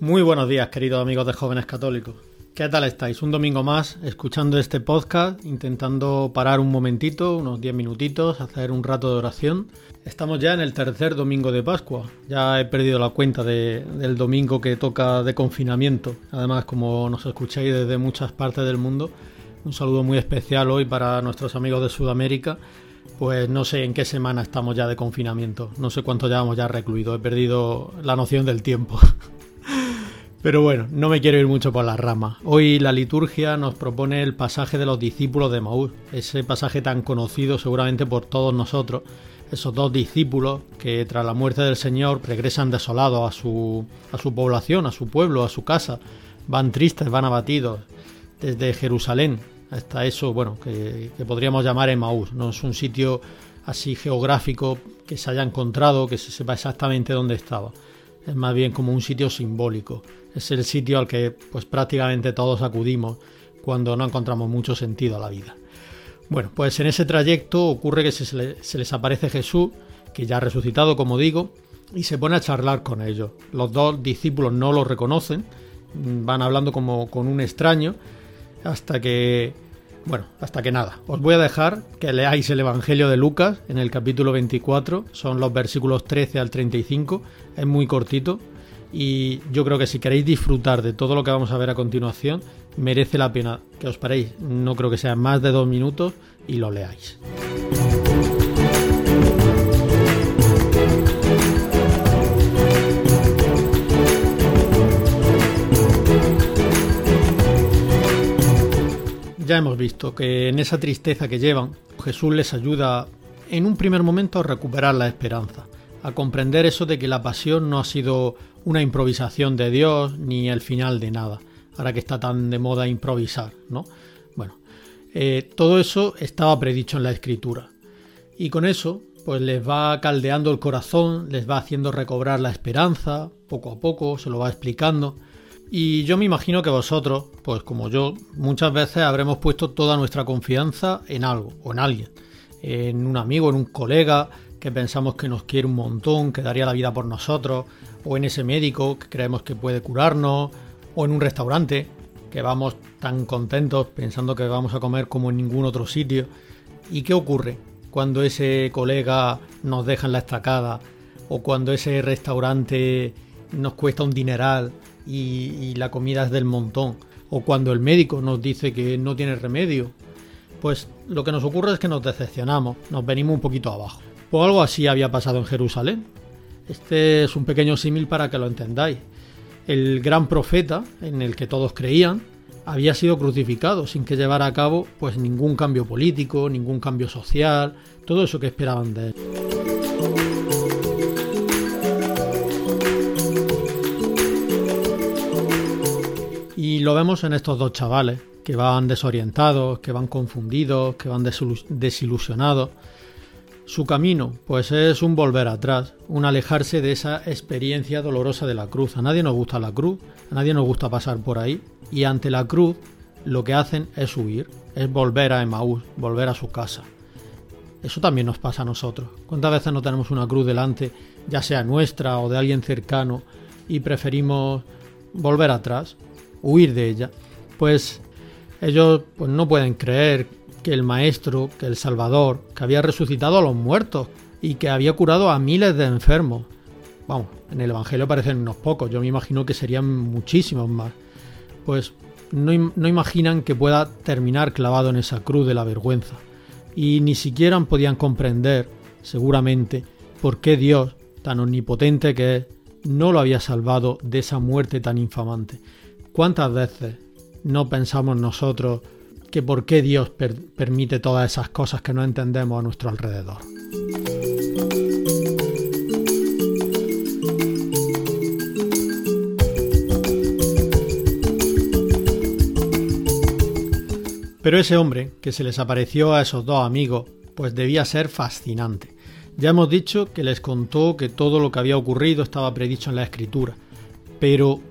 Muy buenos días, queridos amigos de Jóvenes Católicos. ¿Qué tal estáis? Un domingo más escuchando este podcast, intentando parar un momentito, unos 10 minutitos, hacer un rato de oración. Estamos ya en el tercer domingo de Pascua. Ya he perdido la cuenta del domingo que toca de confinamiento. Además, como nos escucháis desde muchas partes del mundo, un saludo muy especial hoy para nuestros amigos de Sudamérica. Pues no sé en qué semana estamos ya de confinamiento. No sé cuánto llevamos ya recluidos. He perdido la noción del tiempo. Pero bueno, no me quiero ir mucho por las ramas. Hoy la liturgia nos propone el pasaje de los discípulos de Maús, ese pasaje tan conocido seguramente por todos nosotros, esos dos discípulos que tras la muerte del Señor regresan desolados a su, a su población, a su pueblo, a su casa, van tristes, van abatidos, desde Jerusalén hasta eso, bueno, que, podríamos llamar Emaús, no es un sitio así geográfico que se haya encontrado, que se sepa exactamente dónde estaba es más bien como un sitio simbólico. Es el sitio al que pues prácticamente todos acudimos cuando no encontramos mucho sentido a la vida. Bueno, pues en ese trayecto ocurre que se, les aparece Jesús, que ya ha resucitado, como digo, y se pone a charlar con ellos. Los dos discípulos no lo reconocen, van hablando como con un extraño, hasta que bueno, hasta que nada. Os voy a dejar que leáis el Evangelio de Lucas en el capítulo 24. Son los versículos 13 al 35. Es muy cortito. Y yo creo que si queréis disfrutar de todo lo que vamos a ver a continuación, merece la pena que os paréis. No creo que sea más de dos minutos y lo leáis. Ya hemos visto que en esa tristeza que llevan, Jesús les ayuda en un primer momento a recuperar la esperanza, a comprender eso de que la pasión no ha sido una improvisación de Dios ni el final de nada, ahora que está tan de moda improvisar, ¿no? Bueno, eh, todo eso estaba predicho en la escritura. Y con eso, pues les va caldeando el corazón, les va haciendo recobrar la esperanza, poco a poco, se lo va explicando. Y yo me imagino que vosotros, pues como yo, muchas veces habremos puesto toda nuestra confianza en algo o en alguien, en un amigo, en un colega que pensamos que nos quiere un montón, que daría la vida por nosotros, o en ese médico que creemos que puede curarnos, o en un restaurante que vamos tan contentos pensando que vamos a comer como en ningún otro sitio. ¿Y qué ocurre cuando ese colega nos deja en la estacada o cuando ese restaurante nos cuesta un dineral y, la comida es del montón. O cuando el médico nos dice que no tiene remedio. Pues lo que nos ocurre es que nos decepcionamos, nos venimos un poquito abajo. Pues algo así había pasado en Jerusalén. Este es un pequeño símil para que lo entendáis. El gran profeta, en el que todos creían, había sido crucificado sin que llevara a cabo pues ningún cambio político, ningún cambio social, todo eso que esperaban de él. Lo vemos en estos dos chavales, que van desorientados, que van confundidos, que van desilusionados. Su camino, pues es un volver atrás, un alejarse de esa experiencia dolorosa de la cruz. A nadie nos gusta la cruz, a nadie nos gusta pasar por ahí. Y ante la cruz, lo que hacen es huir, es volver a Emaús, volver a su casa. Eso también nos pasa a nosotros. ¿Cuántas veces no tenemos una cruz delante, ya sea nuestra o de alguien cercano, y preferimos volver atrás? Huir de ella, pues ellos pues, no pueden creer que el Maestro, que el Salvador, que había resucitado a los muertos y que había curado a miles de enfermos. Vamos, en el Evangelio aparecen unos pocos, yo me imagino que serían muchísimos más. Pues no, no imaginan que pueda terminar clavado en esa cruz de la vergüenza. Y ni siquiera podían comprender, seguramente, por qué Dios, tan omnipotente que es, no lo había salvado de esa muerte tan infamante. ¿Cuántas veces no pensamos nosotros que por qué Dios permite todas esas cosas que no entendemos a nuestro alrededor? Pero ese hombre que se les apareció a esos dos amigos, pues debía ser fascinante. Ya hemos dicho que les contó que todo lo que había ocurrido estaba predicho en la escritura, pero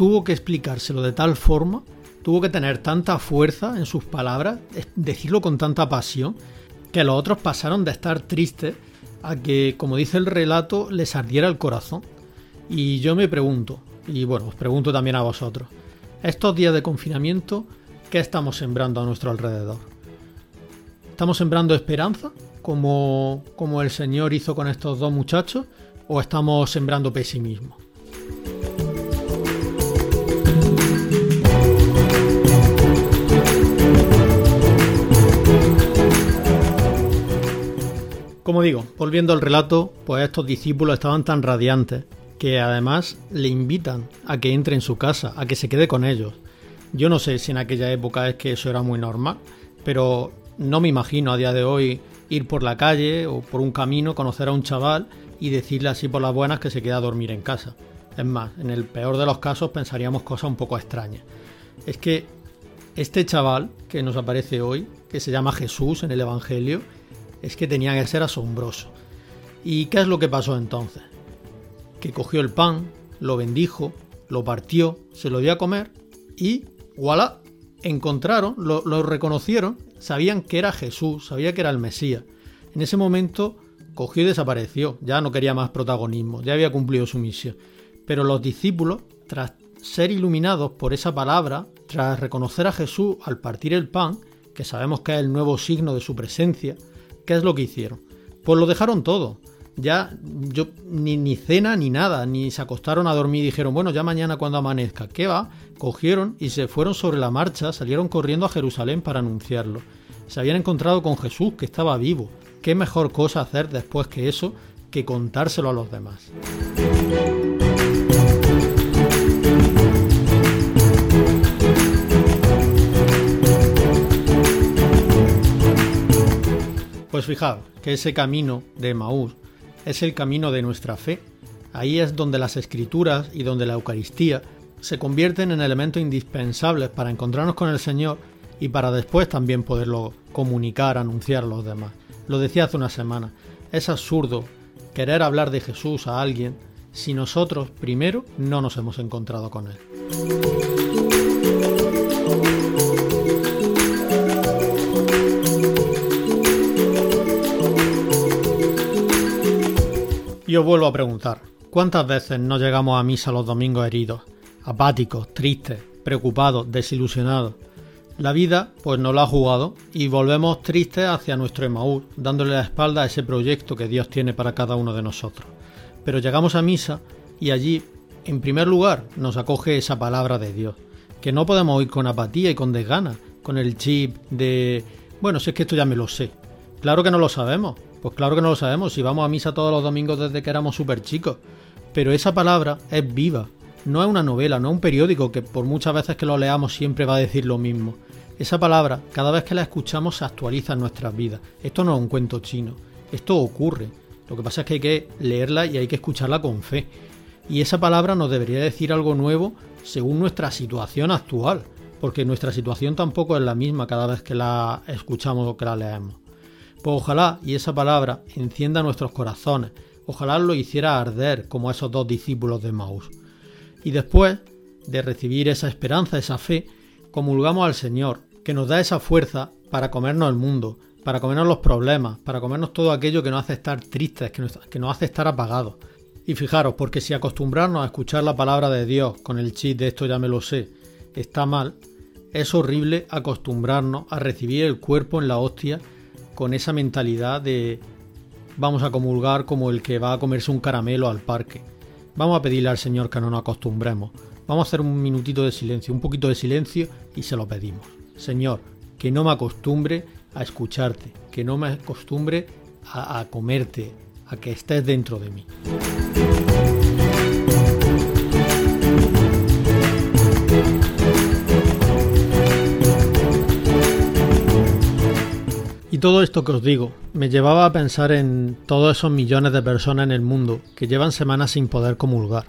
tuvo que explicárselo de tal forma tuvo que tener tanta fuerza en sus palabras, decirlo con tanta pasión, que los otros pasaron de estar tristes a que, como dice el relato, les ardiera el corazón. Y yo me pregunto, y bueno, os pregunto también a vosotros, estos días de confinamiento, ¿qué estamos sembrando a nuestro alrededor? ¿Estamos sembrando esperanza, como, como el Señor hizo con estos dos muchachos, o estamos sembrando pesimismo? Como digo, volviendo al relato, pues estos discípulos estaban tan radiantes que además le invitan a que entre en su casa, a que se quede con ellos. Yo no sé si en aquella época es que eso era muy normal, pero no me imagino a día de hoy ir por la calle o por un camino, conocer a un chaval y decirle así por las buenas que se queda a dormir en casa. Es más, en el peor de los casos pensaríamos cosas un poco extrañas. Es que este chaval que nos aparece hoy, que se llama Jesús en el Evangelio, es que tenía que ser asombroso. ¿Y qué es lo que pasó entonces? Que cogió el pan, lo bendijo, lo partió, se lo dio a comer y voilà, encontraron, lo, reconocieron, sabían que era Jesús, sabía que era el Mesías. En ese momento cogió y desapareció, ya no quería más protagonismo, ya había cumplido su misión. Pero los discípulos, tras ser iluminados por esa palabra, tras reconocer a Jesús al partir el pan, que sabemos que es el nuevo signo de su presencia, ¿Qué es lo que hicieron? Pues lo dejaron todo. Ya yo ni, ni cena ni nada, ni se acostaron a dormir y dijeron, bueno, ya mañana cuando amanezca. ¿Qué va? Cogieron y se fueron sobre la marcha, salieron corriendo a Jerusalén para anunciarlo. Se habían encontrado con Jesús, que estaba vivo. ¿Qué mejor cosa hacer después que eso que contárselo a los demás? Pues fijaos que ese camino de Maús es el camino de nuestra fe. Ahí es donde las escrituras y donde la Eucaristía se convierten en elementos indispensables para encontrarnos con el Señor y para después también poderlo comunicar, anunciar a los demás. Lo decía hace una semana, es absurdo querer hablar de Jesús a alguien si nosotros primero no nos hemos encontrado con Él. Y os vuelvo a preguntar, ¿cuántas veces no llegamos a misa los domingos heridos, apáticos, tristes, preocupados, desilusionados? La vida pues nos lo ha jugado y volvemos tristes hacia nuestro Emaús, dándole la espalda a ese proyecto que Dios tiene para cada uno de nosotros. Pero llegamos a misa y allí, en primer lugar, nos acoge esa palabra de Dios, que no podemos oír con apatía y con desgana, con el chip de, bueno, si es que esto ya me lo sé. Claro que no lo sabemos, pues claro que no lo sabemos, si vamos a misa todos los domingos desde que éramos súper chicos. Pero esa palabra es viva, no es una novela, no es un periódico que por muchas veces que lo leamos siempre va a decir lo mismo. Esa palabra, cada vez que la escuchamos, se actualiza en nuestras vidas. Esto no es un cuento chino, esto ocurre. Lo que pasa es que hay que leerla y hay que escucharla con fe. Y esa palabra nos debería decir algo nuevo según nuestra situación actual, porque nuestra situación tampoco es la misma cada vez que la escuchamos o que la leemos. Pues ojalá y esa palabra encienda nuestros corazones, ojalá lo hiciera arder como esos dos discípulos de Maús. Y después de recibir esa esperanza, esa fe, comulgamos al Señor, que nos da esa fuerza para comernos el mundo, para comernos los problemas, para comernos todo aquello que nos hace estar tristes, que nos, que nos hace estar apagados. Y fijaros, porque si acostumbrarnos a escuchar la palabra de Dios con el chip de esto ya me lo sé, está mal, es horrible acostumbrarnos a recibir el cuerpo en la hostia con esa mentalidad de vamos a comulgar como el que va a comerse un caramelo al parque. Vamos a pedirle al Señor que no nos acostumbremos. Vamos a hacer un minutito de silencio, un poquito de silencio y se lo pedimos. Señor, que no me acostumbre a escucharte, que no me acostumbre a, a comerte, a que estés dentro de mí. Todo esto que os digo me llevaba a pensar en todos esos millones de personas en el mundo que llevan semanas sin poder comulgar,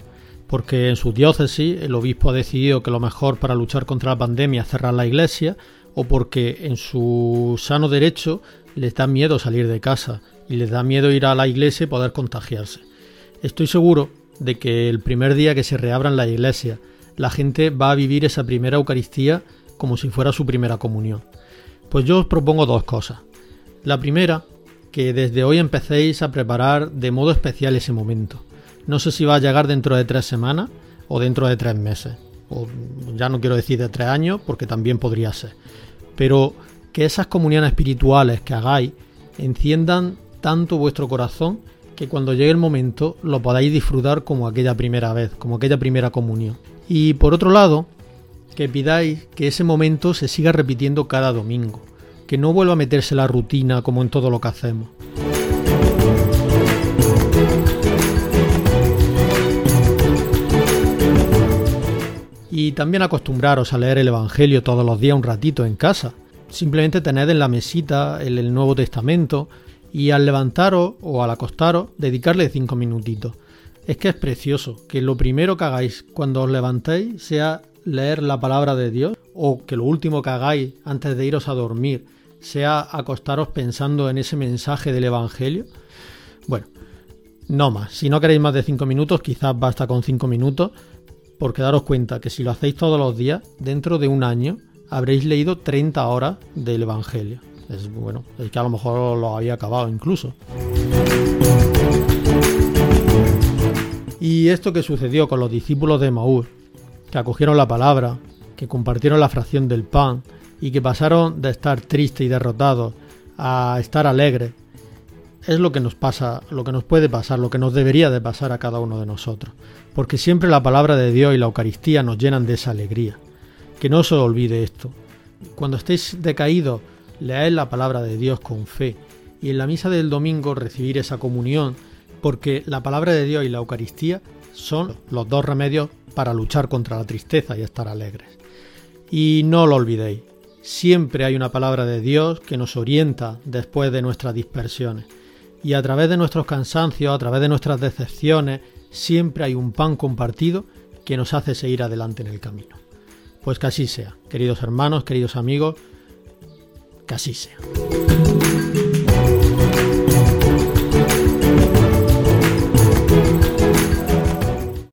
porque en su diócesis el obispo ha decidido que lo mejor para luchar contra la pandemia es cerrar la iglesia, o porque en su sano derecho les da miedo salir de casa y les da miedo ir a la iglesia y poder contagiarse. Estoy seguro de que el primer día que se reabran la iglesia, la gente va a vivir esa primera Eucaristía como si fuera su primera comunión. Pues yo os propongo dos cosas. La primera, que desde hoy empecéis a preparar de modo especial ese momento. No sé si va a llegar dentro de tres semanas o dentro de tres meses. O ya no quiero decir de tres años, porque también podría ser. Pero que esas comuniones espirituales que hagáis enciendan tanto vuestro corazón que cuando llegue el momento lo podáis disfrutar como aquella primera vez, como aquella primera comunión. Y por otro lado, que pidáis que ese momento se siga repitiendo cada domingo, que no vuelva a meterse la rutina como en todo lo que hacemos. Y también acostumbraros a leer el Evangelio todos los días un ratito en casa. Simplemente tened en la mesita el, el Nuevo Testamento y al levantaros o al acostaros dedicarle cinco minutitos. Es que es precioso que lo primero que hagáis cuando os levantéis sea leer la palabra de Dios o que lo último que hagáis antes de iros a dormir sea acostaros pensando en ese mensaje del Evangelio. Bueno, no más. Si no queréis más de cinco minutos, quizás basta con cinco minutos, porque daros cuenta que si lo hacéis todos los días, dentro de un año habréis leído 30 horas del Evangelio. Es bueno, es que a lo mejor lo había acabado incluso. Y esto que sucedió con los discípulos de Maús, que acogieron la palabra, que compartieron la fracción del pan y que pasaron de estar tristes y derrotados a estar alegres, es lo que nos pasa, lo que nos puede pasar, lo que nos debería de pasar a cada uno de nosotros, porque siempre la palabra de Dios y la Eucaristía nos llenan de esa alegría. Que no se olvide esto. Cuando estéis decaídos, leed la palabra de Dios con fe y en la misa del domingo recibir esa comunión porque la palabra de Dios y la Eucaristía son los dos remedios para luchar contra la tristeza y estar alegres. Y no lo olvidéis, siempre hay una palabra de Dios que nos orienta después de nuestras dispersiones. Y a través de nuestros cansancios, a través de nuestras decepciones, siempre hay un pan compartido que nos hace seguir adelante en el camino. Pues que así sea, queridos hermanos, queridos amigos, que así sea.